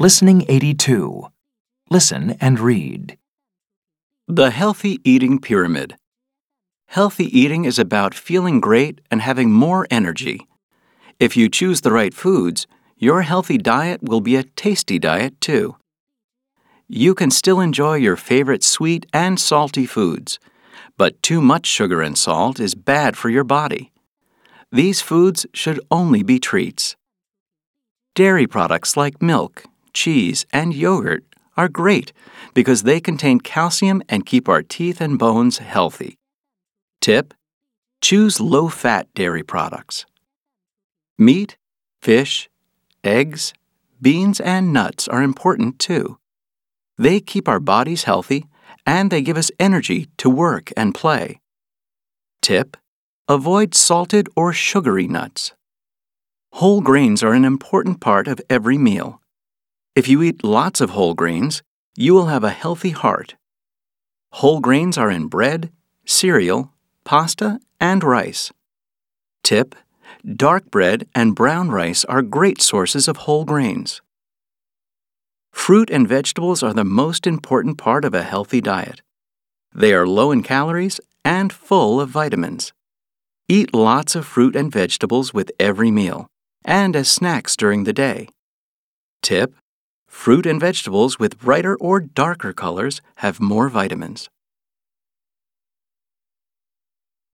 Listening 82. Listen and read. The Healthy Eating Pyramid. Healthy eating is about feeling great and having more energy. If you choose the right foods, your healthy diet will be a tasty diet too. You can still enjoy your favorite sweet and salty foods, but too much sugar and salt is bad for your body. These foods should only be treats. Dairy products like milk, cheese, and yogurt are great because they contain calcium and keep our teeth and bones healthy. Tip Choose low fat dairy products. Meat, fish, eggs, beans, and nuts are important too. They keep our bodies healthy and they give us energy to work and play. Tip Avoid salted or sugary nuts. Whole grains are an important part of every meal. If you eat lots of whole grains, you will have a healthy heart. Whole grains are in bread, cereal, pasta, and rice. Tip Dark bread and brown rice are great sources of whole grains. Fruit and vegetables are the most important part of a healthy diet. They are low in calories and full of vitamins. Eat lots of fruit and vegetables with every meal and as snacks during the day. Tip Fruit and vegetables with brighter or darker colors have more vitamins.